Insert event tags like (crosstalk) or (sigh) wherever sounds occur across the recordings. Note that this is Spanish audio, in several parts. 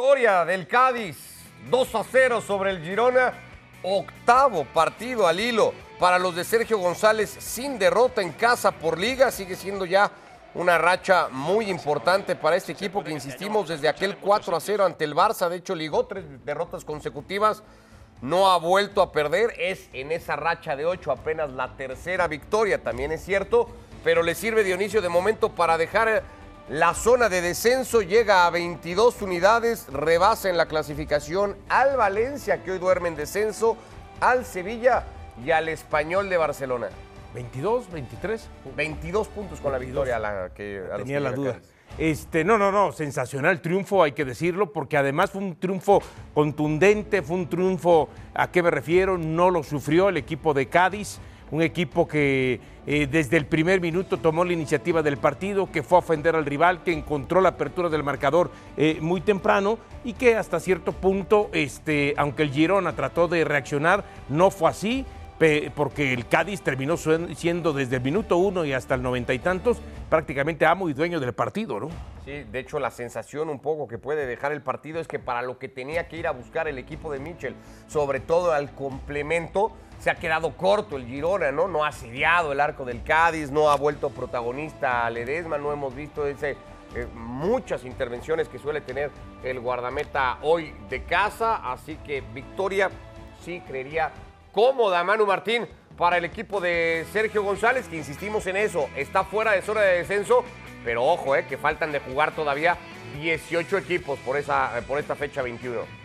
Victoria del Cádiz, 2 a 0 sobre el Girona, octavo partido al hilo para los de Sergio González sin derrota en casa por liga, sigue siendo ya una racha muy importante para este equipo que insistimos desde aquel 4 a 0 ante el Barça, de hecho ligó tres derrotas consecutivas, no ha vuelto a perder, es en esa racha de 8 apenas la tercera victoria, también es cierto, pero le sirve Dionisio de momento para dejar la zona de descenso, llega a 22 unidades, rebasa en la clasificación al Valencia que hoy duerme en descenso, al Sevilla y al Español de Barcelona. 22, 23. 22 puntos con la victoria la que a Tenía la duda. Este, no, no, no, sensacional triunfo, hay que decirlo, porque además fue un triunfo contundente, fue un triunfo, ¿a qué me refiero? No lo sufrió el equipo de Cádiz, un equipo que eh, desde el primer minuto tomó la iniciativa del partido, que fue a ofender al rival, que encontró la apertura del marcador eh, muy temprano y que hasta cierto punto, este, aunque el Girona trató de reaccionar, no fue así porque el Cádiz terminó siendo desde el minuto uno y hasta el noventa y tantos prácticamente amo y dueño del partido, ¿no? Sí, de hecho la sensación un poco que puede dejar el partido es que para lo que tenía que ir a buscar el equipo de Mitchell, sobre todo al complemento, se ha quedado corto el Girona, ¿no? No ha asediado el arco del Cádiz, no ha vuelto protagonista a Ledesma, no hemos visto ese, eh, muchas intervenciones que suele tener el guardameta hoy de casa, así que victoria, sí, creería cómoda Manu Martín para el equipo de Sergio González, que insistimos en eso, está fuera de zona de descenso, pero ojo, eh, que faltan de jugar todavía 18 equipos por, esa, por esta fecha 21.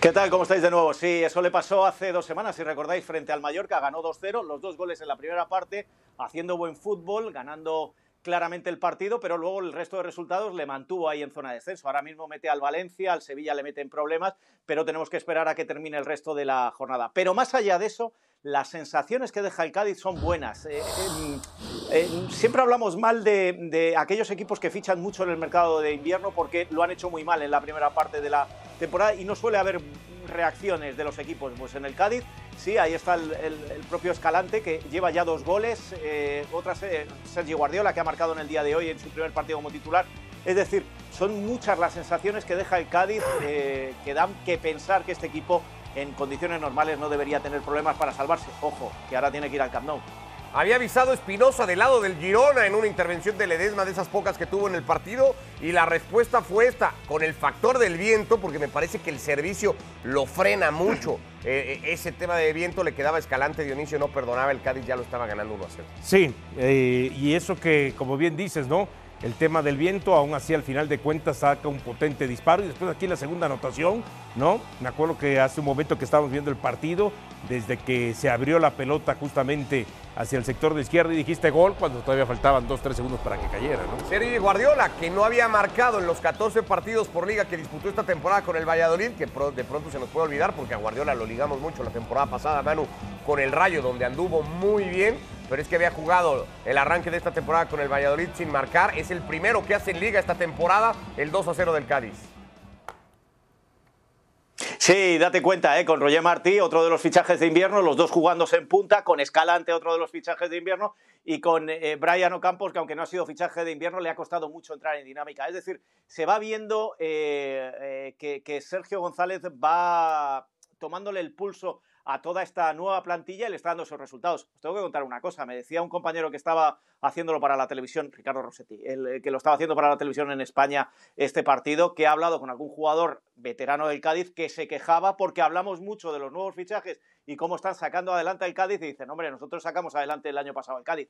¿Qué tal? ¿Cómo estáis de nuevo? Sí, eso le pasó hace dos semanas, si recordáis, frente al Mallorca, ganó 2-0, los dos goles en la primera parte, haciendo buen fútbol, ganando claramente el partido, pero luego el resto de resultados le mantuvo ahí en zona de descenso. Ahora mismo mete al Valencia, al Sevilla le mete en problemas, pero tenemos que esperar a que termine el resto de la jornada. Pero más allá de eso, las sensaciones que deja el Cádiz son buenas. Eh, eh, eh, siempre hablamos mal de, aquellos equipos que fichan mucho en el mercado de invierno porque lo han hecho muy mal en la primera parte de la temporada y no suele haber reacciones de los equipos. Pues en el Cádiz, sí, ahí está el, propio Escalante que lleva ya dos goles, otras eh, Sergio Guardiola que ha marcado en el día de hoy en su primer partido como titular. Es decir, son muchas las sensaciones que deja el Cádiz que dan que pensar que este equipo en condiciones normales no debería tener problemas para salvarse. Ojo, que ahora tiene que ir al Camp Nou. Había avisado Espinosa del lado del Girona en una intervención de Ledesma de esas pocas que tuvo en el partido y la respuesta fue esta, con el factor del viento, porque me parece que el servicio lo frena mucho. (laughs) Eh, eh, ese tema de viento le quedaba Escalante, Dionisio no perdonaba, el Cádiz ya lo estaba ganando 1 a 0. Sí, eh, y eso que, como bien dices, ¿no? El tema del viento, aún así al final de cuentas saca un potente disparo y después aquí la segunda anotación, ¿no? Me acuerdo que hace un momento que estábamos viendo el partido, desde que se abrió la pelota justamente hacia el sector de izquierda y dijiste gol cuando todavía faltaban dos, tres segundos para que cayera, ¿no? Sergio Guardiola, que no había marcado en los 14 partidos por liga que disputó esta temporada con el Valladolid, que de pronto se nos puede olvidar porque a Guardiola lo ligamos mucho la temporada pasada, Manu, con el Rayo, donde anduvo muy bien, pero es que había jugado el arranque de esta temporada con el Valladolid sin marcar. Es el primero que hace en liga esta temporada, el 2 a 0 del Cádiz. Sí, date cuenta, ¿eh? con Roger Martí, otro de los fichajes de invierno, los dos jugándose en punta, con Escalante, otro de los fichajes de invierno, y con eh, Brian Ocampos, que aunque no ha sido fichaje de invierno, le ha costado mucho entrar en dinámica. Es decir, se va viendo eh, eh, que, que Sergio González va tomándole el pulso a toda esta nueva plantilla y le está dando sus resultados. Os tengo que contar una cosa. Me decía un compañero que estaba haciéndolo para la televisión, Ricardo Rossetti, el eh, que lo estaba haciendo para la televisión en España este partido, que ha hablado con algún jugador veterano del Cádiz que se quejaba porque hablamos mucho de los nuevos fichajes y cómo están sacando adelante el Cádiz y dicen, hombre, nosotros sacamos adelante el año pasado el Cádiz.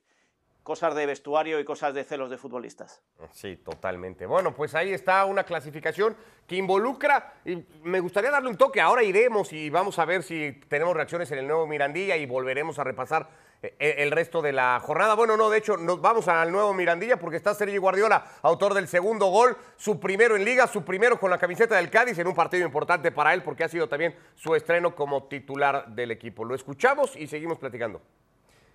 Cosas de vestuario y cosas de celos de futbolistas. Sí, totalmente. Bueno, pues ahí está una clasificación que involucra, y me gustaría darle un toque, ahora iremos y vamos a ver si tenemos reacciones en el nuevo Mirandilla y volveremos a repasar eh, el resto de la jornada. Bueno, no, de hecho, nos vamos al nuevo Mirandilla porque está Sergio Guardiola, autor del segundo gol, su primero en liga, su primero con la camiseta del Cádiz en un partido importante para él porque ha sido también su estreno como titular del equipo. Lo escuchamos y seguimos platicando.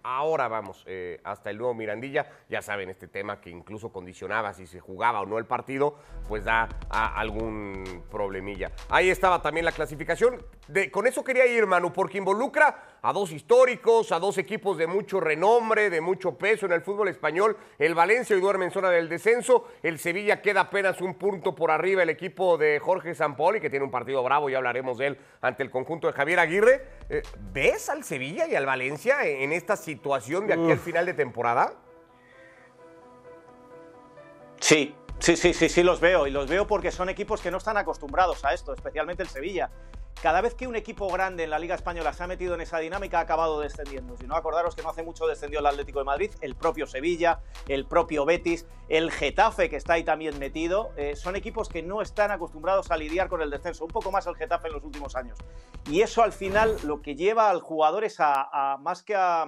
Ahora vamos eh, hasta el nuevo Mirandilla. Ya saben, este tema que incluso condicionaba si se jugaba o no el partido, pues da a algún problemilla. Ahí estaba también la clasificación. De, con eso quería ir, Manu, porque involucra a dos históricos, a dos equipos de mucho renombre, de mucho peso en el fútbol español. El Valencia hoy duerme en zona del descenso. El Sevilla queda apenas un punto por arriba el equipo de Jorge Sampoli, que tiene un partido bravo, ya hablaremos de él ante el conjunto de Javier Aguirre. Eh, ¿Ves al Sevilla y al Valencia en esta situación de aquí al final de temporada? Sí, sí, sí, sí, sí los veo. Y los veo porque son equipos que no están acostumbrados a esto, especialmente el Sevilla. Cada vez que un equipo grande en la Liga Española se ha metido en esa dinámica, ha acabado descendiendo. Si no, acordaros que no hace mucho descendió el Atlético de Madrid, el propio Sevilla, el propio Betis, el Getafe, que está ahí también metido. Eh, son equipos que no están acostumbrados a lidiar con el descenso, un poco más el Getafe en los últimos años. Y eso al final lo que lleva al jugador es a, más que a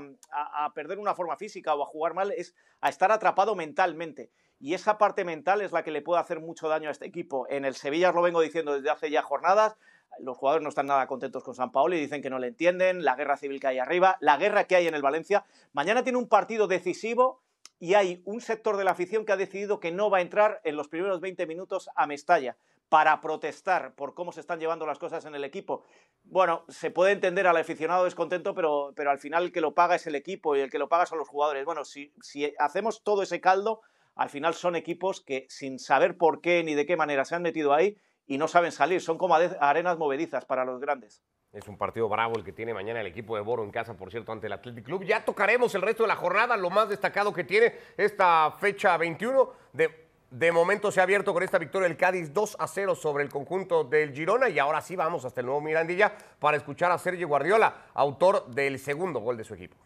perder una forma física o a jugar mal, es a estar atrapado mentalmente. Y esa parte mental es la que le puede hacer mucho daño a este equipo. En el Sevilla os lo vengo diciendo desde hace ya jornadas los jugadores no están nada contentos con San Paolo y dicen que no le entienden, la guerra civil que hay arriba, la guerra que hay en el Valencia. Mañana tiene un partido decisivo y hay un sector de la afición que ha decidido que no va a entrar en los primeros 20 minutos a Mestalla para protestar por cómo se están llevando las cosas en el equipo. Bueno, se puede entender al aficionado descontento, pero, pero al final el que lo paga es el equipo y el que lo paga son los jugadores. Bueno, si, si hacemos todo ese caldo, al final son equipos que sin saber por qué ni de qué manera se han metido ahí y no saben salir. Son como arenas movedizas para los grandes. Es un partido bravo el que tiene mañana el equipo de Boro en casa, por cierto, ante el Athletic Club. Ya tocaremos el resto de la jornada, lo más destacado que tiene esta fecha 21. De, de momento se ha abierto con esta victoria el Cádiz 2 a 0 sobre el conjunto del Girona. Y ahora sí vamos hasta el nuevo Mirandilla para escuchar a Sergio Guardiola, autor del segundo gol de su equipo.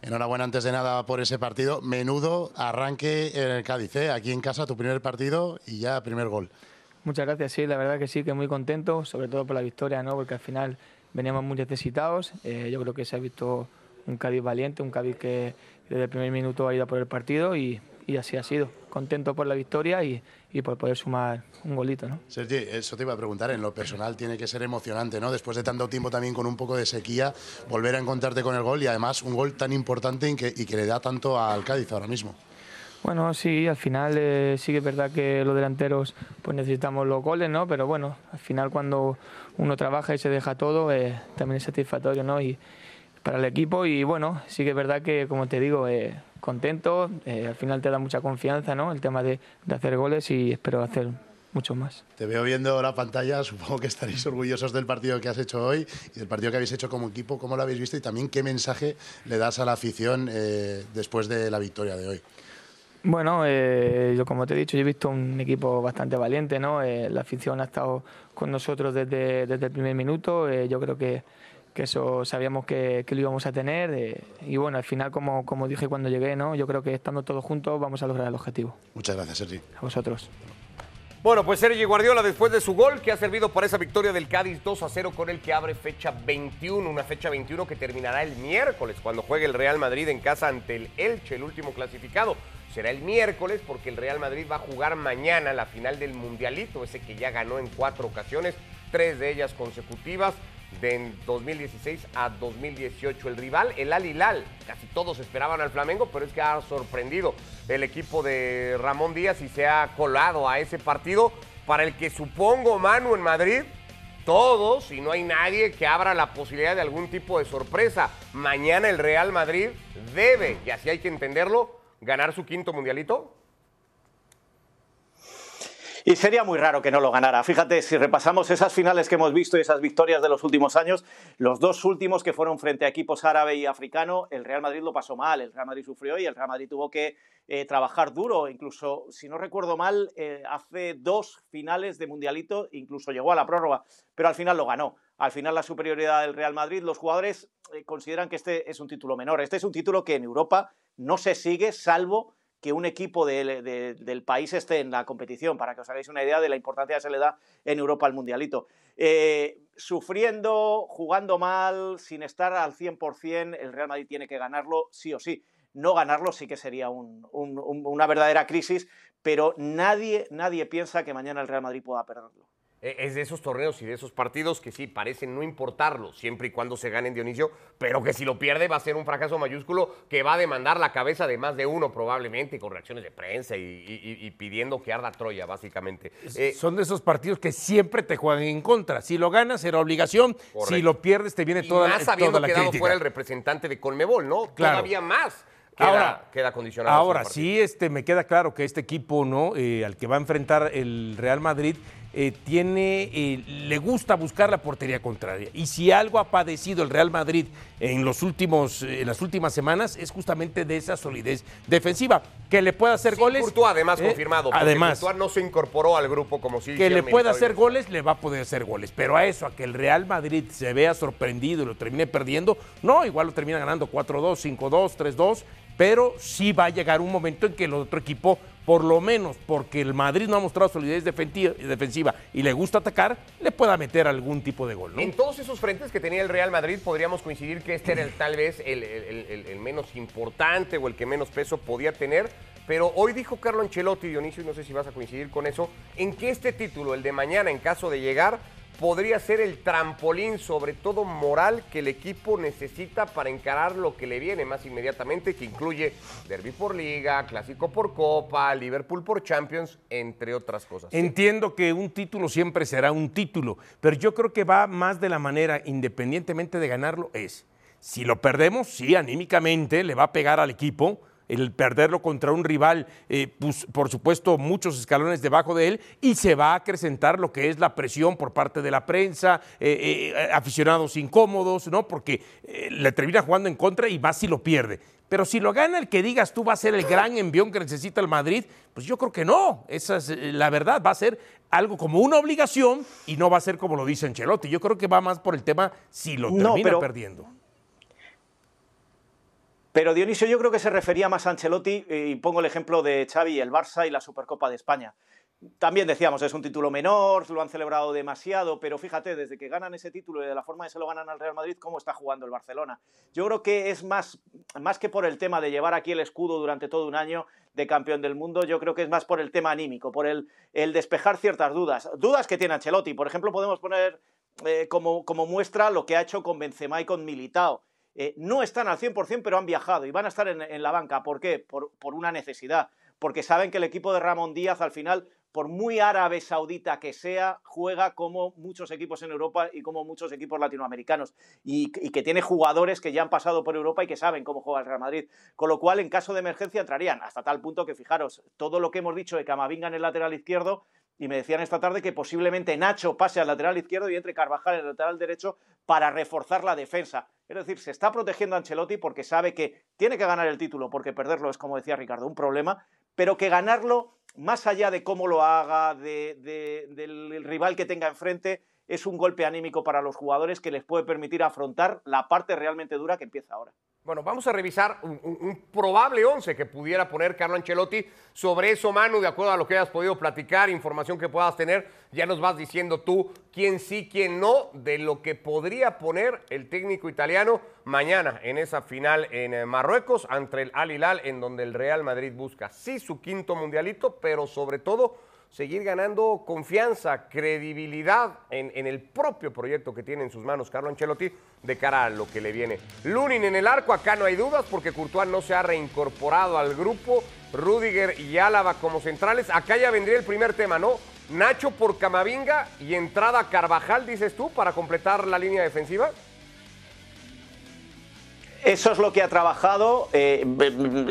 Enhorabuena antes de nada por ese partido. Menudo arranque en el Cádiz, ¿eh? aquí en casa, tu primer partido y ya primer gol. Muchas gracias, sí, la verdad que sí, que muy contento, sobre todo por la victoria, ¿no? porque al final veníamos muy necesitados. Eh, yo creo que se ha visto un Cádiz valiente, un Cádiz que desde el primer minuto ha ido por el partido y, así ha sido. Contento por la victoria y, y, por poder sumar un golito. ¿no? Sergi, eso te iba a preguntar, en lo personal tiene que ser emocionante, ¿no? Después de tanto tiempo también con un poco de sequía, volver a encontrarte con el gol y además un gol tan importante y que, y que le da tanto al Cádiz ahora mismo. Bueno, sí, al final eh, sí que es verdad que los delanteros pues necesitamos los goles, ¿no? Pero bueno, al final cuando uno trabaja y se deja todo, eh, también es satisfactorio, ¿no? Y para el equipo y bueno, sí que es verdad que, como te digo, eh, contento, al final te da mucha confianza, ¿no? El tema de, de hacer goles y espero hacer mucho más. Te veo viendo la pantalla, (laughs) supongo que estaréis orgullosos del partido que has hecho hoy y del partido que habéis hecho como equipo, cómo lo habéis visto y también qué mensaje le das a la afición después de la victoria de hoy. Bueno, eh, yo como te he dicho, yo he visto un equipo bastante valiente, ¿no? Eh, la afición ha estado con nosotros desde, desde el primer minuto, eh, yo creo que, que, eso sabíamos que, que lo íbamos a tener y bueno, al final, como, como dije cuando llegué, ¿no? Yo creo que estando todos juntos vamos a lograr el objetivo. Muchas gracias, Sergi. A vosotros. Bueno, pues Sergi Guardiola después de su gol que ha servido para esa victoria del Cádiz 2 a 0 con el que abre fecha 21, una fecha 21 que terminará el miércoles cuando juegue el Real Madrid en casa ante el Elche, el último clasificado será el miércoles porque el Real Madrid va a jugar mañana la final del Mundialito, ese que ya ganó en cuatro ocasiones, tres de ellas consecutivas de 2016 a 2018. El rival, el Al Hilal, casi todos esperaban al Flamengo, pero es que ha sorprendido el equipo de Ramón Díaz y se ha colado a ese partido para el que supongo, Manu, en Madrid, todos y no hay nadie que abra la posibilidad de algún tipo de sorpresa. Mañana el Real Madrid debe, y así hay que entenderlo, ganar su quinto mundialito? Y sería muy raro que no lo ganara. Fíjate, si repasamos esas finales que hemos visto y esas victorias de los últimos años, los dos últimos que fueron frente a equipos árabe y africano, el Real Madrid lo pasó mal, el Real Madrid sufrió y el Real Madrid tuvo que eh, trabajar duro. Incluso, si no recuerdo mal, eh, hace dos finales de mundialito, incluso llegó a la prórroga, pero al final lo ganó. Al final la superioridad del Real Madrid, los jugadores eh, consideran que este es un título menor. Este es un título que en Europa no se sigue salvo que un equipo del país esté en la competición, para que os hagáis una idea de la importancia que se le da en Europa al Mundialito. Eh, sufriendo, jugando mal, sin estar al 100%, el Real Madrid tiene que ganarlo sí o sí. No ganarlo sí que sería una verdadera crisis, pero nadie, nadie piensa que mañana el Real Madrid pueda perderlo. E- Es de esos torneos y de esos partidos que sí parecen no importarlo siempre y cuando se ganen Dionisio, pero que si lo pierde va a ser un fracaso mayúsculo que va a demandar la cabeza de más de uno probablemente con reacciones de prensa y, y- y- y pidiendo que arda Troya básicamente. Eh, Son de esos partidos que siempre te juegan en contra. Si lo ganas, era obligación. Correcto. Si lo pierdes, te viene y toda, más toda habiendo la quedado crítica. fuera el representante de Colmebol, ¿no? Claro. Todavía más queda, Ahora- queda condicionado. Ahora sí, este, me queda claro que este equipo, ¿no? Eh, al que va a enfrentar el Real Madrid, eh, tiene, eh, le gusta buscar la portería contraria. Y si algo ha padecido el Real Madrid en los últimos, eh, en las últimas semanas, es justamente de esa solidez defensiva. Que le pueda hacer Sin goles. Courtois, además, eh, confirmado. Además. Courtois no se incorporó al grupo como si que le pueda hacer goles, le va a poder hacer goles. Pero a eso, a que el Real Madrid se vea sorprendido y lo termine perdiendo, no, igual lo termina ganando 4-2, 5-2, 3-2, pero sí va a llegar un momento en que el otro equipo, por lo menos porque el Madrid no ha mostrado solidez defensiva y le gusta atacar, le pueda meter algún tipo de gol. En todos esos frentes que tenía el Real Madrid, podríamos coincidir que este era el, tal vez el menos importante o el que menos peso podía tener. Pero hoy dijo Carlo Ancelotti, Dionisio, y no sé si vas a coincidir con eso, en que este título, el de mañana, en caso de llegar, podría ser el trampolín, sobre todo moral, que el equipo necesita para encarar lo que le viene más inmediatamente, que incluye Derby por Liga, Clásico por Copa, Liverpool por Champions, entre otras cosas. Entiendo que un título siempre será un título, pero yo creo que va más de la manera, independientemente de ganarlo, es, si lo perdemos, sí, anímicamente le va a pegar al equipo, el perderlo contra un rival, eh, pues, por supuesto, muchos escalones debajo de él, y se va a acrecentar lo que es la presión por parte de la prensa, eh, eh, aficionados incómodos, ¿no? Porque eh, le termina jugando en contra y más si lo pierde. Pero si lo gana el que digas tú va a ser el gran envión que necesita el Madrid, pues yo creo que no. Esa es la verdad. Va a ser algo como una obligación y no va a ser como lo dice Ancelotti. Yo creo que va más por el tema si lo No, termina pero- perdiendo. Pero Dionisio, yo creo que se refería más a Ancelotti, eh, y pongo el ejemplo de Xavi, el Barça y la Supercopa de España. También decíamos, es un título menor, lo han celebrado demasiado, pero fíjate, desde que ganan ese título y de la forma en que se lo ganan al Real Madrid, cómo está jugando el Barcelona. Yo creo que es más, más que por el tema de llevar aquí el escudo durante todo un año de campeón del mundo, yo creo que es más por el tema anímico, por el, el despejar ciertas dudas. Dudas que tiene Ancelotti. Por ejemplo, podemos poner eh, como, como muestra lo que ha hecho con Benzema y con Militao. Eh, no están al 100%, pero han viajado y van a estar en, la banca. ¿Por qué? Por, por una necesidad. Porque saben que el equipo de Ramón Díaz, al final, por muy árabe saudita que sea, juega como muchos equipos en Europa y como muchos equipos latinoamericanos. Y, y que tiene jugadores que ya han pasado por Europa y que saben cómo juega el Real Madrid. Con lo cual, en caso de emergencia, entrarían. Hasta tal punto que, fijaros, todo lo que hemos dicho de Camavinga en el lateral izquierdo, y me decían esta tarde que posiblemente Nacho pase al lateral izquierdo y entre Carvajal en el lateral derecho para reforzar la defensa. Es decir, se está protegiendo a Ancelotti porque sabe que tiene que ganar el título, porque perderlo es, como decía Ricardo, un problema, pero que ganarlo, más allá de cómo lo haga, de- de- del rival que tenga enfrente, es un golpe anímico para los jugadores que les puede permitir afrontar la parte realmente dura que empieza ahora. Bueno, vamos a revisar un, probable 11 que pudiera poner Carlo Ancelotti. Sobre eso, Manu, de acuerdo a lo que hayas podido platicar, información que puedas tener, ya nos vas diciendo tú quién sí, quién no, de lo que podría poner el técnico italiano mañana en esa final en eh, Marruecos ante el Al Hilal, en donde el Real Madrid busca sí su quinto mundialito, pero sobre todo seguir ganando confianza, credibilidad en, en el propio proyecto que tiene en sus manos Carlo Ancelotti de cara a lo que le viene. Lunin en el arco, acá no hay dudas porque Courtois no se ha reincorporado al grupo, Rudiger y Álava como centrales. Acá ya vendría el primer tema, ¿no? Nacho por Camavinga y entrada Carvajal, dices tú, para completar la línea defensiva. Eso es lo que ha trabajado. eh,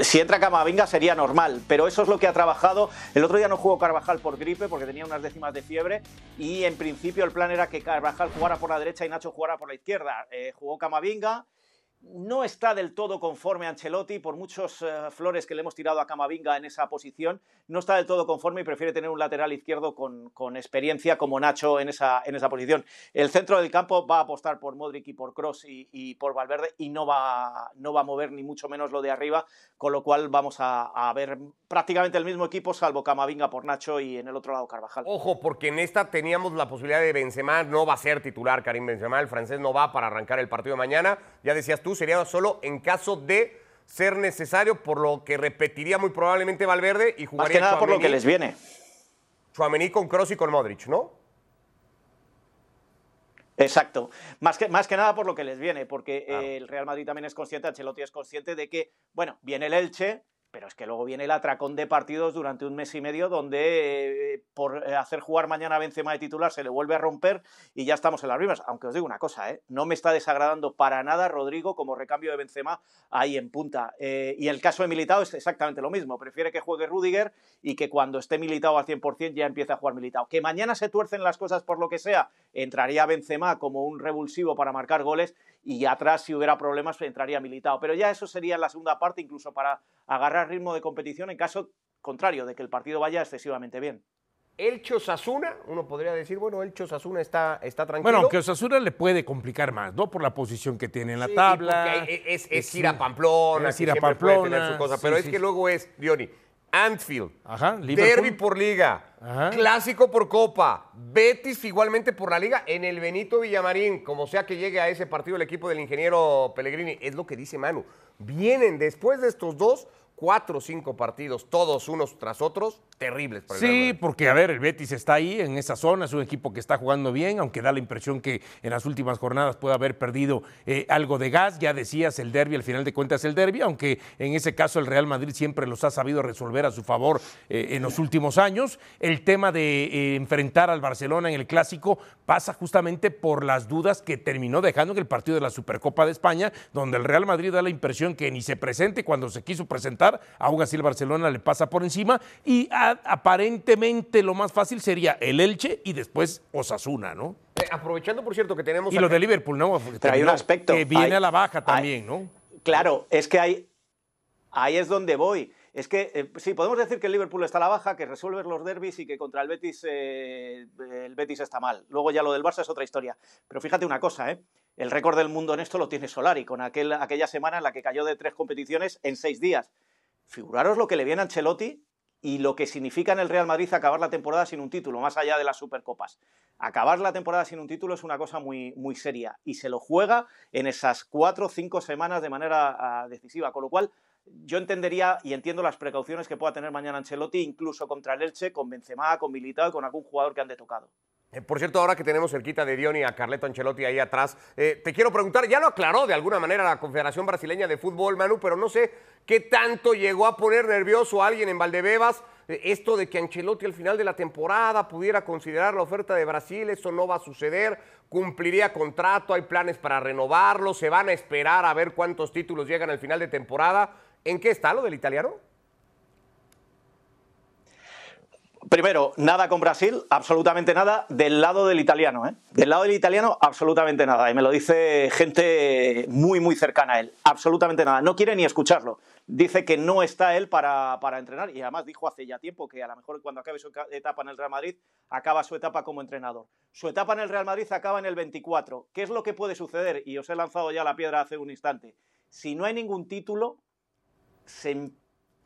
si entra Camavinga sería normal, pero eso es lo que ha trabajado. El otro día no jugó Carvajal por gripe porque tenía unas décimas de fiebre y en principio el plan era que Carvajal jugara por la derecha y Nacho jugara por la izquierda. Eh, jugó Camavinga. No está del todo conforme Ancelotti, por muchos eh, flores que le hemos tirado a Camavinga en esa posición, no está del todo conforme y prefiere tener un lateral izquierdo con, con experiencia como Nacho en esa, en esa posición. El centro del campo va a apostar por Modric y por Cross y, y por Valverde y no va, no va a mover ni mucho menos lo de arriba, con lo cual vamos a, a ver prácticamente el mismo equipo, salvo Camavinga por Nacho y en el otro lado Carvajal. Ojo, porque en esta teníamos la posibilidad de Benzema, no va a ser titular Karim Benzema, el francés no va para arrancar el partido de mañana. Ya decías tú, sería solo en caso de ser necesario, por lo que repetiría muy probablemente Valverde y Más jugaría que nada por lo que les viene. Tchouaméni con Kroos y con Modric, ¿no? Exacto. Más que, más que nada por lo que les viene, porque el Real Madrid también es consciente, Ancelotti es consciente de que, bueno, viene el Elche, pero es que luego viene el atracón de partidos durante un mes y medio donde eh, por eh, hacer jugar mañana a Benzema de titular se le vuelve a romper y ya estamos en las rimas. Aunque os digo una cosa, ¿eh? no me está desagradando para nada Rodrigo como recambio de Benzema ahí en punta. y el caso de Militao es exactamente lo mismo. Prefiere que juegue Rudiger y que cuando esté Militao al 100% ya empiece a jugar Militao. Que mañana se tuercen las cosas por lo que sea, entraría Benzema como un revulsivo para marcar goles y atrás si hubiera problemas entraría Militao. Pero ya eso sería la segunda parte incluso para agarrar ritmo de competición en caso contrario, de que el partido vaya excesivamente bien. Elche Osasuna, uno podría decir, bueno, Elche Osasuna está, está tranquilo. Bueno, aunque Osasuna le puede complicar más, ¿no? Por la posición que tiene en la tabla. Es, es, ir a Pamplona, es ir a Pamplona, su cosa, pero es que luego es, Diony, Anfield, Ajá, Derby por Liga, Clásico por Copa, Betis igualmente por la Liga, en el Benito Villamarín, como sea que llegue a ese partido el equipo del ingeniero Pellegrini, es lo que dice Manu. Vienen después de estos dos cuatro o cinco partidos, todos unos tras otros, terribles. Para sí, porque a ver, el Betis está ahí en esa zona, es un equipo que está jugando bien, aunque da la impresión que en las últimas jornadas puede haber perdido eh, algo de gas. Ya decías, el derby, al final de cuentas el derby, aunque en ese caso el Real Madrid siempre los ha sabido resolver a su favor eh, en los últimos años. El tema de eh, enfrentar al Barcelona en el clásico pasa justamente por las dudas que terminó dejando en el partido de la Supercopa de España, donde el Real Madrid da la impresión que ni se presente cuando se quiso presentar aún así el Barcelona le pasa por encima y aparentemente lo más fácil sería el Elche y después Osasuna, ¿no? Eh, aprovechando, por cierto, que tenemos... Y lo de Liverpool, ¿no? Pero hay un aspecto... Que viene a la baja también, ¿no? Claro, es que hay, ahí es donde voy. Es que eh, sí, podemos decir que el Liverpool está a la baja, que resuelve los derbis y que contra el Betis eh, el Betis está mal. Luego ya lo del Barça es otra historia. Pero fíjate una cosa, ¿eh? el récord del mundo en esto lo tiene Solari, con aquel, aquella semana en la que cayó de tres competiciones en seis días. Figuraros lo que le viene a Ancelotti y lo que significa en el Real Madrid acabar la temporada sin un título, más allá de las Supercopas. Acabar la temporada sin un título es una cosa muy, muy seria y se lo juega en esas cuatro o cinco semanas de manera ah, decisiva, con lo cual yo entendería y entiendo las precauciones que pueda tener mañana Ancelotti, incluso contra el Elche, con Benzema, con Militao y con algún jugador que ande tocado. Eh, por cierto, ahora que tenemos cerquita de Diony a Carleto Ancelotti ahí atrás, eh, te quiero preguntar, ya lo aclaró de alguna manera la Confederación Brasileña de Fútbol, Manu, pero no sé qué tanto llegó a poner nervioso a alguien en Valdebebas eh, esto de que Ancelotti al final de la temporada pudiera considerar la oferta de Brasil, eso no va a suceder, cumpliría contrato, hay planes para renovarlo, se van a esperar a ver cuántos títulos llegan al final de temporada. ¿En qué está lo del italiano? Primero, nada con Brasil, absolutamente nada. Del lado del italiano, ¿eh? Del lado del italiano, absolutamente nada. Y me lo dice gente muy, muy cercana a él. Absolutamente nada. No quiere ni escucharlo. Dice que no está él para, para entrenar. Y además dijo hace ya tiempo que a lo mejor cuando acabe su etapa en el Real Madrid, acaba su etapa como entrenador. Su etapa en el Real Madrid acaba en el 24. ¿Qué es lo que puede suceder? Y os he lanzado ya la piedra hace un instante. Si no hay ningún título, se,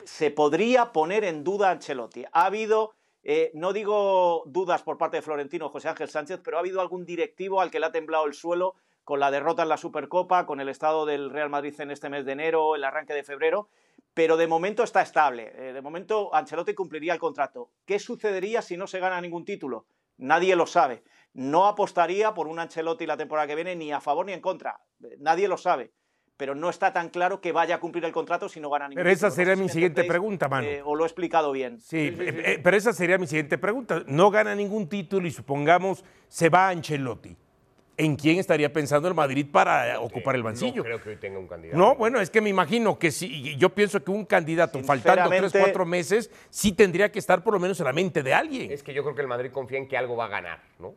se podría poner en duda Ancelotti. Ha habido eh, no digo dudas por parte de Florentino José Ángel Sánchez, pero ha habido algún directivo al que le ha temblado el suelo con la derrota en la Supercopa, con el estado del Real Madrid en este mes de enero, el arranque de febrero, pero de momento está estable. Eh, de momento Ancelotti cumpliría el contrato. ¿Qué sucedería si no se gana ningún título? Nadie lo sabe. No apostaría por un Ancelotti la temporada que viene ni a favor ni en contra. Nadie lo sabe pero no está tan claro que vaya a cumplir el contrato si no gana ningún Pero esa sería mi siguiente pregunta, Manu. Eh, o lo he explicado bien. Sí, eh, eh, pero esa sería mi siguiente pregunta. No gana ningún título y supongamos se va a Ancelotti. ¿En quién estaría pensando el Madrid para ocupar el banquillo? No creo que hoy tenga un candidato. No, bueno, es que me imagino que si yo pienso que un candidato, faltando tres, cuatro meses, sí tendría que estar por lo menos en la mente de alguien. Es que yo creo que el Madrid confía en que algo va a ganar, ¿no?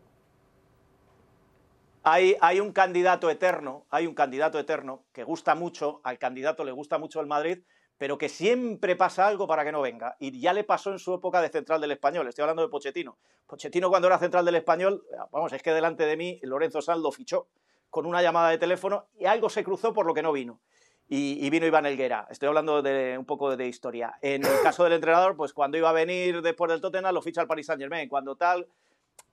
Hay, un candidato eterno, hay un candidato eterno que gusta mucho, al candidato le gusta mucho el Madrid, pero que siempre pasa algo para que no venga. Y ya le pasó en su época de central del español. Estoy hablando de Pochettino. Pochettino cuando era central del español, vamos, es que delante de mí Lorenzo Saldo fichó con una llamada de teléfono y algo se cruzó por lo que no vino. Y, vino Iván Elguera. Estoy hablando de un poco de historia. En el caso del entrenador, pues cuando iba a venir después del Tottenham, lo ficha al Paris Saint Germain. Cuando tal,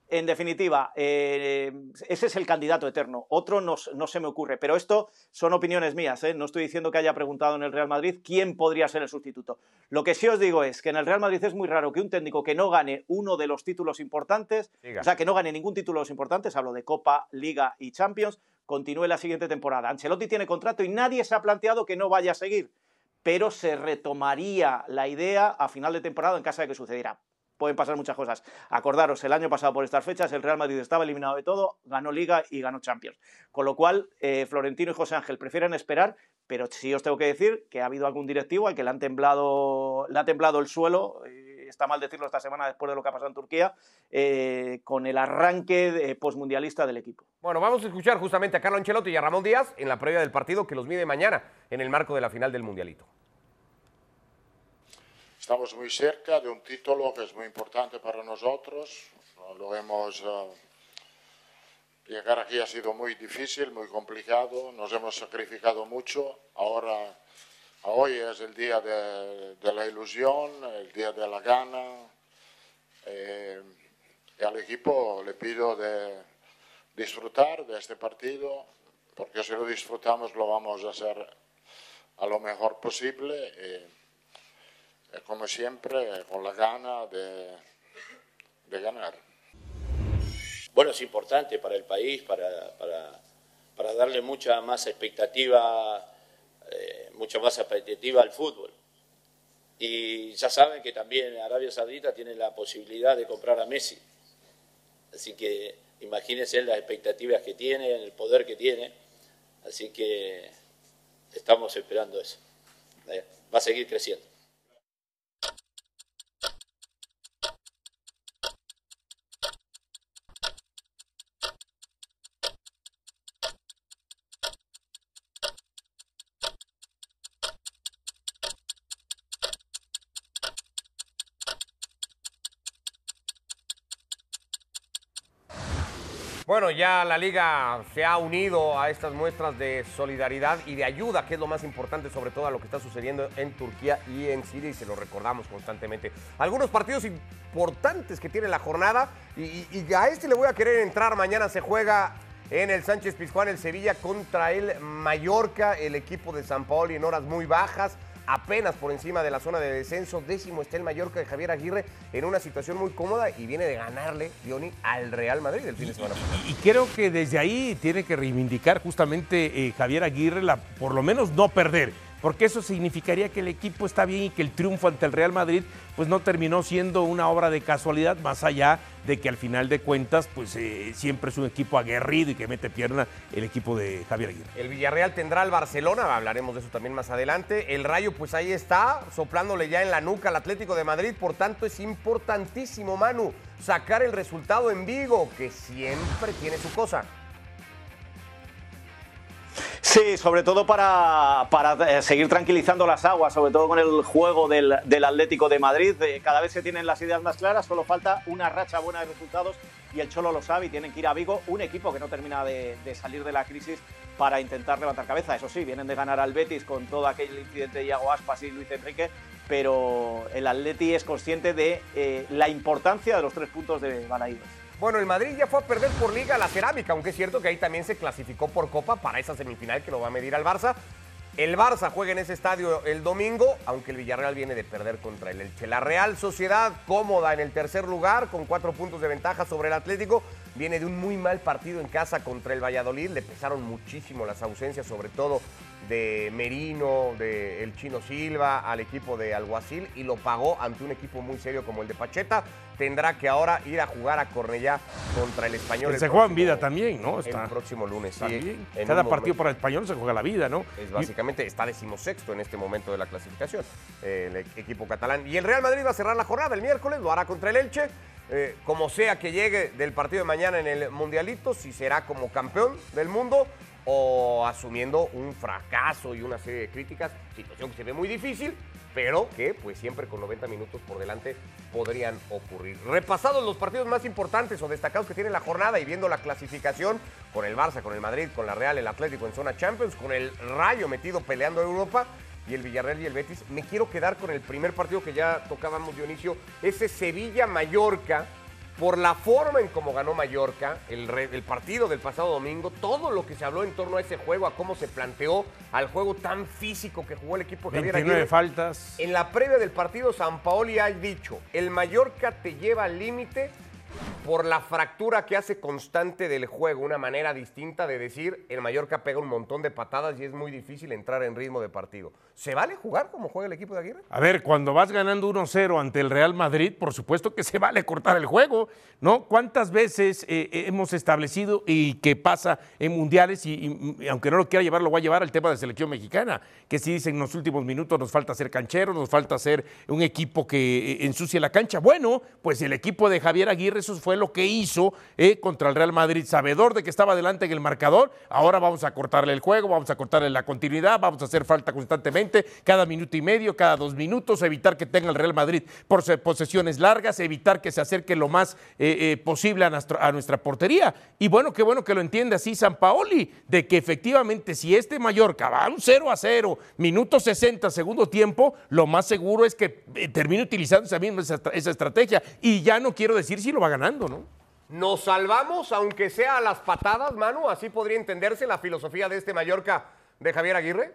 En definitiva, eh, ese es el candidato eterno. Otro no, no, se me ocurre. Pero esto son opiniones mías. ¿eh? No estoy diciendo que haya preguntado en el Real Madrid quién podría ser el sustituto. Lo que sí os digo es que en el Real Madrid es muy raro que un técnico que no gane uno de los títulos importantes, o sea, que no gane ningún título de los importantes, hablo de Copa, Liga y Champions, continúe la siguiente temporada. Ancelotti tiene contrato y nadie se ha planteado que no vaya a seguir. Pero se retomaría la idea a final de temporada en caso de que sucediera pueden pasar muchas cosas. Acordaros, el año pasado por estas fechas el Real Madrid estaba eliminado de todo, ganó Liga y ganó Champions. Con lo cual, eh, Florentino y José Ángel prefieren esperar, pero sí os tengo que decir que ha habido algún directivo al que le, han temblado, le ha temblado el suelo, está mal decirlo esta semana después de lo que ha pasado en Turquía, eh, con el arranque postmundialista del equipo. Bueno, vamos a escuchar justamente a Carlo Ancelotti y a Ramón Díaz en la previa del partido que los mide mañana en el marco de la final del Mundialito. Estamos muy cerca de un título que es muy importante para nosotros. Lo hemos, eh, llegar aquí ha sido muy difícil, muy complicado. Nos hemos sacrificado mucho. Ahora, hoy es el día de, la ilusión, el día de la gana. Eh, y al equipo le pido de disfrutar de este partido, porque si lo disfrutamos lo vamos a hacer a lo mejor posible. Eh, como siempre, con la gana de, de, ganar. Bueno, es importante para el país, para, para, para darle mucha más expectativa, eh, mucha más expectativa al fútbol. Y ya saben que también Arabia Saudita tiene la posibilidad de comprar a Messi. Así que imagínense las expectativas que tiene, el poder que tiene. Así que estamos esperando eso. Eh, va a seguir creciendo. Bueno, ya la liga se ha unido a estas muestras de solidaridad y de ayuda, que es lo más importante, sobre todo a lo que está sucediendo en Turquía y en Siria, y se lo recordamos constantemente. Algunos partidos importantes que tiene la jornada, y, a este le voy a querer entrar. Mañana se juega en el Sánchez Pizjuán el Sevilla contra el Mallorca, el equipo de San Paolo en horas muy bajas apenas por encima de la zona de descenso. Décimo está el Mallorca de Javier Aguirre en una situación muy cómoda y viene de ganarle, Diony, al Real Madrid el fin de semana Y, creo que desde ahí tiene que reivindicar justamente eh, Javier Aguirre la, por lo menos no perder porque eso significaría que el equipo está bien y que el triunfo ante el Real Madrid pues no terminó siendo una obra de casualidad, más allá de que al final de cuentas pues eh, siempre es un equipo aguerrido y que mete pierna el equipo de Javier Aguirre. El Villarreal tendrá al Barcelona, hablaremos de eso también más adelante. El Rayo pues ahí está, soplándole ya en la nuca al Atlético de Madrid, por tanto es importantísimo, Manu, sacar el resultado en Vigo, que siempre tiene su cosa. Sí, sobre todo para, para, eh, seguir tranquilizando las aguas, sobre todo con el juego del, Atlético de Madrid. Eh, cada vez se tienen las ideas más claras, solo falta una racha buena de resultados y el Cholo lo sabe y tienen que ir a Vigo, un equipo que no termina de, salir de la crisis para intentar levantar cabeza. Eso sí, vienen de ganar al Betis con todo aquel incidente de Iago Aspas y Luis Enrique, pero el Atleti es consciente de eh, la importancia de los tres puntos de Balaídos. Bueno, el Madrid ya fue a perder por liga la cerámica, aunque es cierto que ahí también se clasificó por copa para esa semifinal que lo va a medir al Barça. El Barça juega en ese estadio el domingo, aunque el Villarreal viene de perder contra el Elche. La Real Sociedad, cómoda en el tercer lugar, con cuatro puntos de ventaja sobre el Atlético, viene de un muy mal partido en casa contra el Valladolid. Le pesaron muchísimo las ausencias, sobre todo de Merino, de el Chino Silva, al equipo de Alguacil y lo pagó ante un equipo muy serio como el de Pacheta. Tendrá que ahora ir a jugar a Cornellá contra el español. se juega en vida también, ¿no? Está, el próximo lunes, sí. Cada partido para el español se juega la vida, ¿no? Es básicamente, está decimosexto en este momento de la clasificación, el equipo catalán. Y el Real Madrid va a cerrar la jornada el miércoles, lo hará contra el Elche. Eh, como sea que llegue del partido de mañana en el Mundialito, si será como campeón del mundo o asumiendo un fracaso y una serie de críticas, situación que se ve muy difícil, pero que pues siempre con 90 minutos por delante podrían ocurrir. Repasados los partidos más importantes o destacados que tiene la jornada y viendo la clasificación con el Barça, con el Madrid, con la Real, el Atlético en zona Champions, con el Rayo metido peleando en Europa y el Villarreal y el Betis, me quiero quedar con el primer partido que ya tocábamos Dionisio, ese Sevilla-Mallorca por la forma en cómo ganó Mallorca, el, partido del pasado domingo, todo lo que se habló en torno a ese juego, a cómo se planteó, al juego tan físico que jugó el equipo Javier 29 Aguirre. faltas. En la previa del partido, San Paoli ha dicho, el Mallorca te lleva al límite por la fractura que hace constante del juego, una manera distinta de decir, el Mallorca pega un montón de patadas y es muy difícil entrar en ritmo de partido. ¿Se vale jugar como juega el equipo de Aguirre? A ver, cuando vas ganando 1-0 ante el Real Madrid, por supuesto que se vale cortar el juego, ¿no? ¿Cuántas veces eh, hemos establecido y que pasa en mundiales, y, aunque no lo quiera llevar, lo voy a llevar al tema de selección mexicana, que si dicen en los últimos minutos nos falta ser cancheros, nos falta ser un equipo que eh, ensucie la cancha? Bueno, pues el equipo de Javier Aguirre, eso fue lo que hizo eh, contra el Real Madrid, sabedor de que estaba adelante en el marcador, ahora vamos a cortarle el juego, vamos a cortarle la continuidad, vamos a hacer falta constantemente, cada minuto y medio, cada dos minutos, evitar que tenga el Real Madrid por se- posesiones largas, evitar que se acerque lo más eh, eh, posible a, a nuestra portería. Y bueno, qué bueno que lo entiende así San Paoli, de que efectivamente si este Mallorca va a un 0 a 0, minuto 60, segundo tiempo, lo más seguro es que termine utilizando esa misma esa, estrategia. Y ya no quiero decir si lo va ganando, ¿no? Nos salvamos, aunque sea a las patadas, Manu, así podría entenderse la filosofía de este Mallorca de Javier Aguirre.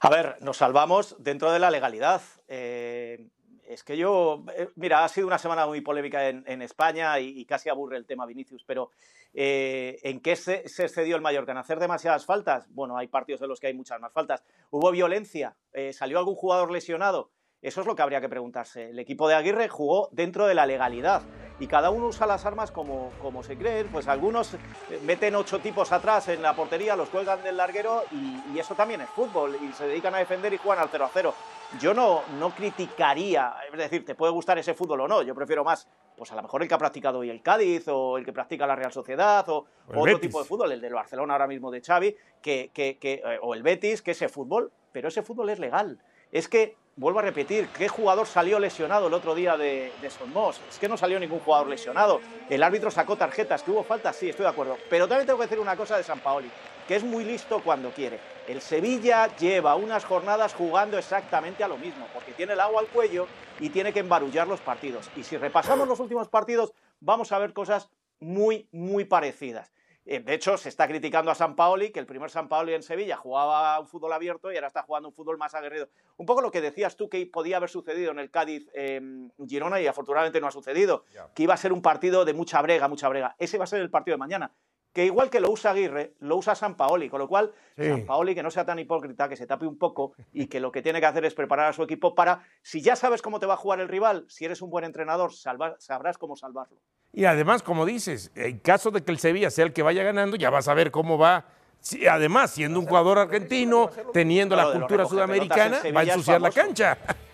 A ver, nos salvamos dentro de la legalidad. Eh, es que yo, eh, mira, ha sido una semana muy polémica en, en España y, y casi aburre el tema Vinicius, pero eh, ¿en qué se, se excedió el Mallorca? ¿En hacer demasiadas faltas? Bueno, hay partidos en los que hay muchas más faltas. ¿Hubo violencia? Eh, ¿Salió algún jugador lesionado? Eso es lo que habría que preguntarse. El equipo de Aguirre jugó dentro de la legalidad y cada uno usa las armas como, como se creen. Pues algunos eh, meten ocho tipos atrás en la portería, los cuelgan del larguero y, y eso también es fútbol y se dedican a defender y juegan al 0 a 0. Yo no, no criticaría, es decir, te puede gustar ese fútbol o no, yo prefiero más, pues a lo mejor el que ha practicado hoy el Cádiz o el que practica la Real Sociedad o, otro Betis. tipo de fútbol, el del Barcelona ahora mismo de Xavi, que, que- que, eh, o el Betis, que ese fútbol, pero ese fútbol es legal. Es que, vuelvo a repetir, ¿qué jugador salió lesionado el otro día de, de Somos? Es que no salió ningún jugador lesionado. El árbitro sacó tarjetas, que hubo faltas, sí, estoy de acuerdo. Pero también tengo que decir una cosa de San Paoli, que es muy listo cuando quiere. El Sevilla lleva unas jornadas jugando exactamente a lo mismo, porque tiene el agua al cuello y tiene que embarullar los partidos. Y si repasamos los últimos partidos, vamos a ver cosas muy, muy parecidas. Eh, De hecho, se está criticando a San Paoli, que el primer San Paoli en Sevilla jugaba un fútbol abierto y ahora está jugando un fútbol más aguerrido. Un poco lo que decías tú que podía haber sucedido en el Cádiz eh, Girona y afortunadamente no ha sucedido, que iba a ser un partido de mucha brega, mucha brega. Ese va a ser el partido de mañana. Que igual que lo usa Aguirre, lo usa San Paoli, con lo cual Sí. San Paoli que no sea tan hipócrita, que se tape un poco y que lo que tiene que hacer es preparar a su equipo para, si ya sabes cómo te va a jugar el rival, si eres un buen entrenador, salvar- sabrás cómo salvarlo. Y además, como dices, en caso de que el Sevilla sea el que vaya ganando, ya vas a ver cómo va. Sí, además, siendo un jugador argentino, teniendo la cultura en sudamericana, va a ensuciar la cancha. (laughs)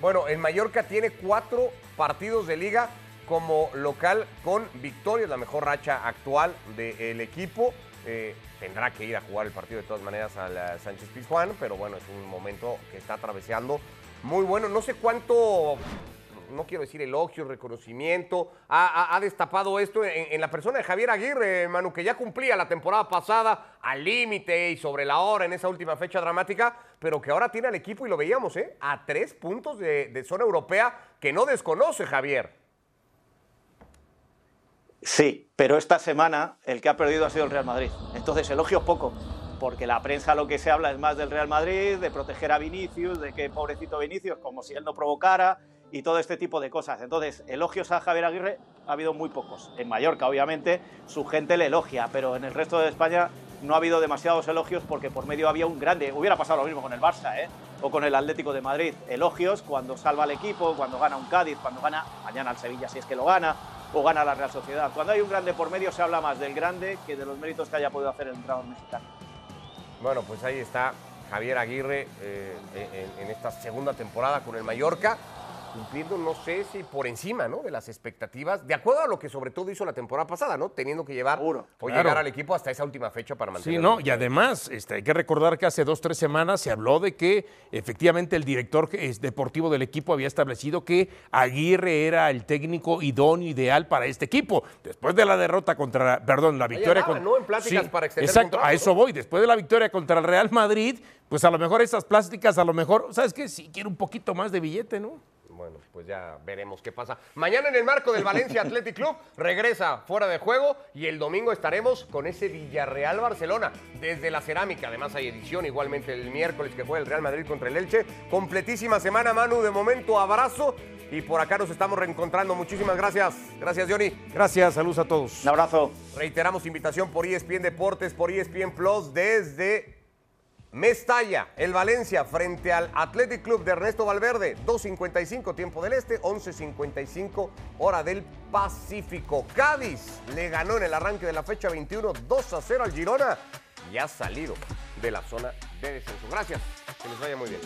Bueno, el Mallorca tiene cuatro partidos de liga como local con victorias, la mejor racha actual del equipo. Eh, tendrá que ir a jugar el partido de todas maneras al Sánchez Pizjuán, pero bueno, es un momento que está atravesando muy bueno. No sé cuánto, no quiero decir elogio, reconocimiento, ha, ha- destapado esto en, en la persona de Javier Aguirre, Manu, que ya cumplía la temporada pasada al límite y sobre la hora en esa última fecha dramática, pero que ahora tiene al equipo y lo veíamos, ¿eh? A tres puntos de, de zona europea que no desconoce Javier. Sí, pero esta semana el que ha perdido ha sido el Real Madrid. Entonces, elogios poco, porque la prensa lo que se habla es más del Real Madrid, de proteger a Vinicius, de que pobrecito Vinicius, como si él no provocara, y todo este tipo de cosas. Entonces, elogios a Javier Aguirre ha habido muy pocos. En Mallorca, obviamente, su gente le elogia, pero en el resto de España no ha habido demasiados elogios porque por medio había un grande. Hubiera pasado lo mismo con el Barça, ¿eh? O con el Atlético de Madrid. Elogios cuando salva al equipo, cuando gana un Cádiz, cuando gana mañana al Sevilla, si es que lo gana, o gana la Real Sociedad. Cuando hay un grande por medio se habla más del grande que de los méritos que haya podido hacer el entrenador mexicano. Bueno, pues ahí está Javier Aguirre eh, en, en esta segunda temporada con el Mallorca, cumpliendo, no sé si por encima ¿no? de las expectativas, de acuerdo a lo que sobre todo hizo la temporada pasada, ¿no? Teniendo que llevar Seguro. o Claro. llegar al equipo hasta esa última fecha para Sí, mantener. no, y además este, hay que recordar que hace dos, tres semanas se habló de que efectivamente el director deportivo del equipo había establecido que Aguirre era el técnico idóneo, ideal para este equipo. Después de la derrota contra, perdón, la victoria contra... ¿no? En pláticas para extender Exacto, contrato, a eso voy. Después de la victoria contra el Real Madrid, pues a lo mejor esas plásticas, a lo mejor, ¿sabes qué? Si quiere un poquito más de billete, ¿no? Bueno, pues ya veremos qué pasa. Mañana en el marco del Valencia Athletic Club regresa fuera de juego y el domingo estaremos con ese Villarreal Barcelona desde la cerámica. Además hay edición igualmente el miércoles que juega el Real Madrid contra el Elche. Completísima semana, Manu. De momento, abrazo y por acá nos estamos reencontrando. Muchísimas gracias. Gracias, Johnny. Gracias, saludos a todos. Un abrazo. Reiteramos invitación por ESPN Deportes, por ESPN Plus desde Mestalla, el Valencia, frente al Athletic Club de Ernesto Valverde, 2.55 tiempo del Este, 11.55 hora del Pacífico. Cádiz le ganó en el arranque de la fecha 21 2 a 0 al Girona y ha salido de la zona de descenso. Gracias, que les vaya muy bien.